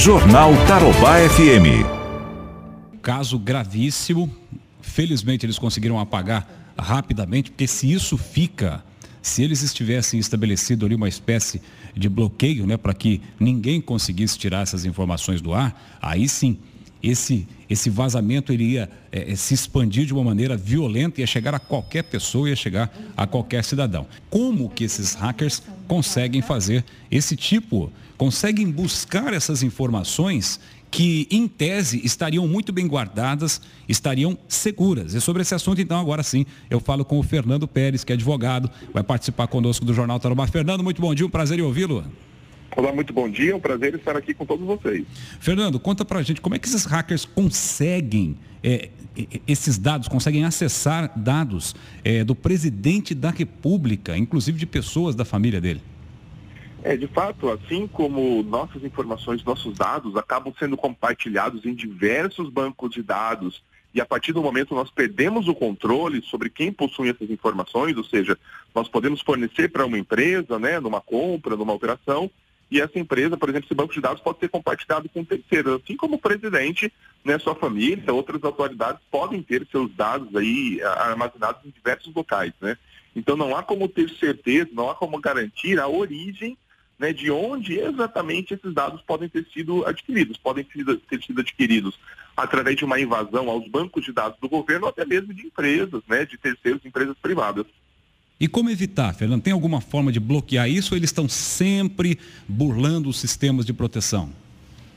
Jornal Tarobá FM. Caso gravíssimo. Felizmente eles conseguiram apagar rapidamente, porque se isso fica, se eles estivessem estabelecido ali uma espécie de bloqueio, né, para que ninguém conseguisse tirar essas informações do ar, aí sim esse, esse vazamento iria é, se expandir de uma maneira violenta, ia chegar a qualquer pessoa, ia chegar a qualquer cidadão. Como que esses hackers conseguem fazer esse tipo, conseguem buscar essas informações que, em tese, estariam muito bem guardadas, estariam seguras. E sobre esse assunto, então, agora sim, eu falo com o Fernando Pérez, que é advogado, vai participar conosco do Jornal Tarobá. Fernando, muito bom dia, um prazer em ouvi-lo. Olá, muito bom dia, é um prazer estar aqui com todos vocês. Fernando, conta pra gente como é que esses hackers conseguem é, esses dados, conseguem acessar dados é, do presidente da República, inclusive de pessoas da família dele. É, de fato, assim como nossas informações, nossos dados acabam sendo compartilhados em diversos bancos de dados e a partir do momento nós perdemos o controle sobre quem possui essas informações, ou seja, nós podemos fornecer para uma empresa, né, numa compra, numa operação, e essa empresa, por exemplo, esse banco de dados pode ser compartilhado com terceiros, assim como o presidente, né, sua família, outras autoridades podem ter seus dados aí armazenados em diversos locais, né? Então não há como ter certeza, não há como garantir a origem né, de onde exatamente esses dados podem ter sido adquiridos. Podem ter sido adquiridos através de uma invasão aos bancos de dados do governo ou até mesmo de empresas, né, de terceiros, empresas privadas. E como evitar, Fernando? Tem alguma forma de bloquear isso ou eles estão sempre burlando os sistemas de proteção?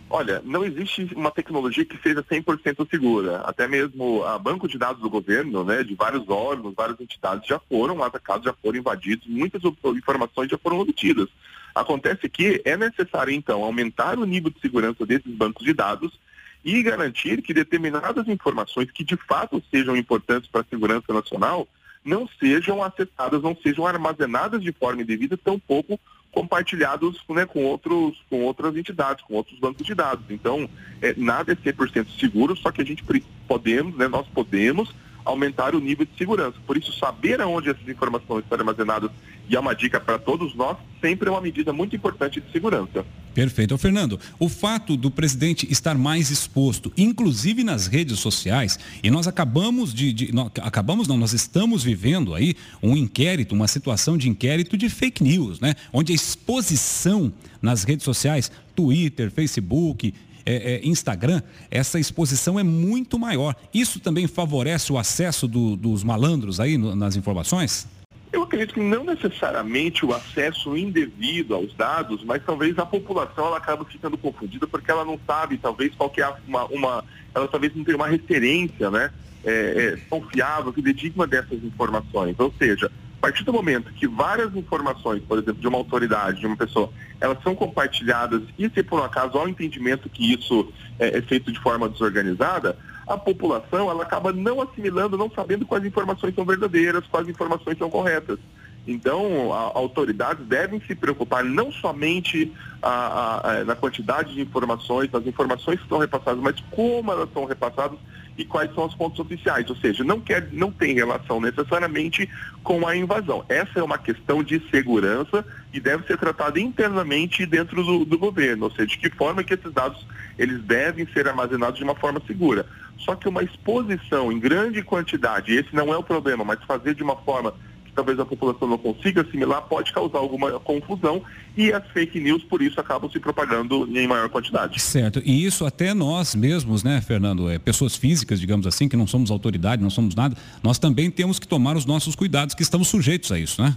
Olha, não existe uma tecnologia que seja 100% segura. Até mesmo a banco de dados do governo, né, de vários órgãos, várias entidades já foram atacados, já foram invadidos, muitas informações já foram obtidas. Acontece que é necessário, então, aumentar o nível de segurança desses bancos de dados e garantir que determinadas informações que de fato sejam importantes para a segurança nacional não sejam acessadas, não sejam armazenadas de forma indevida, tampouco compartilhados né, com, outros, com outras entidades, com outros bancos de dados. Então, é, nada é 100% seguro, só que a gente podemos, né, nós podemos aumentar o nível de segurança. Por isso, saber aonde essas informações estão armazenadas e é uma dica para todos nós, sempre é uma medida muito importante de segurança. Perfeito. Ô, Fernando, o fato do presidente estar mais exposto, inclusive nas redes sociais, e nós acabamos de, de nós, acabamos não, nós estamos vivendo aí um inquérito, uma situação de inquérito de fake news, né? Onde a exposição nas redes sociais, Twitter, Facebook, é, é, Instagram, essa exposição é muito maior. Isso também favorece o acesso do, dos malandros aí no, nas informações? Eu acredito que não necessariamente o acesso indevido aos dados, mas talvez a população ela acaba ficando confundida porque ela não sabe, talvez, qual é uma, uma ela talvez não tenha uma referência, né, é, é, confiável, que digna dessas informações. Ou seja, a partir do momento que várias informações, por exemplo, de uma autoridade, de uma pessoa, elas são compartilhadas e se por um acaso há um entendimento que isso é, é feito de forma desorganizada, a população ela acaba não assimilando, não sabendo quais informações são verdadeiras, quais informações são corretas. Então, autoridades devem se preocupar não somente a, a, a, na quantidade de informações, nas informações que são repassadas, mas como elas são repassadas e quais são as fontes oficiais. Ou seja, não, quer, não tem relação necessariamente com a invasão. Essa é uma questão de segurança e deve ser tratada internamente dentro do, do governo. Ou seja, de que forma que esses dados eles devem ser armazenados de uma forma segura. Só que uma exposição em grande quantidade, esse não é o problema, mas fazer de uma forma talvez a população não consiga assimilar, pode causar alguma confusão e as fake news, por isso, acabam se propagando em maior quantidade. Certo. E isso até nós mesmos, né, Fernando, é, pessoas físicas, digamos assim, que não somos autoridade, não somos nada, nós também temos que tomar os nossos cuidados, que estamos sujeitos a isso, né?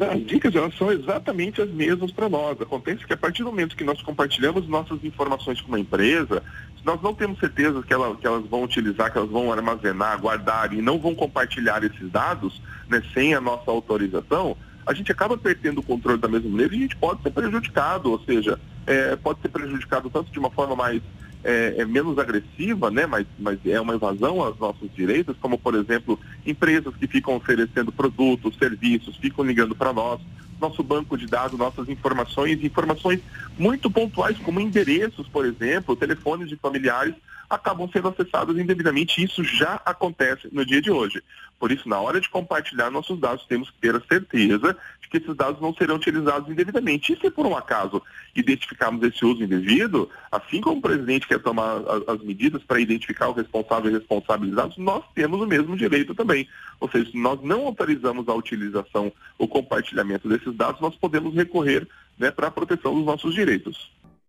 As dicas elas são exatamente as mesmas para nós. Acontece que a partir do momento que nós compartilhamos nossas informações com uma empresa, se nós não temos certeza que, ela, que elas vão utilizar, que elas vão armazenar, guardar e não vão compartilhar esses dados né, sem a nossa autorização, a gente acaba perdendo o controle da mesma maneira e a gente pode ser prejudicado, ou seja, é, pode ser prejudicado tanto de uma forma mais é, é, menos agressiva, né, mas, mas é uma invasão aos nossos direitos, como por exemplo empresas que ficam oferecendo produtos, serviços, ficam ligando para nós, nosso banco de dados, nossas informações, informações muito pontuais, como endereços, por exemplo, telefones de familiares, acabam sendo acessados indevidamente. Isso já acontece no dia de hoje. Por isso, na hora de compartilhar nossos dados, temos que ter a certeza de que esses dados não serão utilizados indevidamente. E se por um acaso identificarmos esse uso indevido, assim como o presidente quer tomar as medidas para identificar o responsável e responsabilizados, nós temos o mesmo direito também. Ou seja, se nós não autorizamos a utilização ou compartilhamento desses dados, nós podemos recorrer né, para a proteção dos nossos direitos.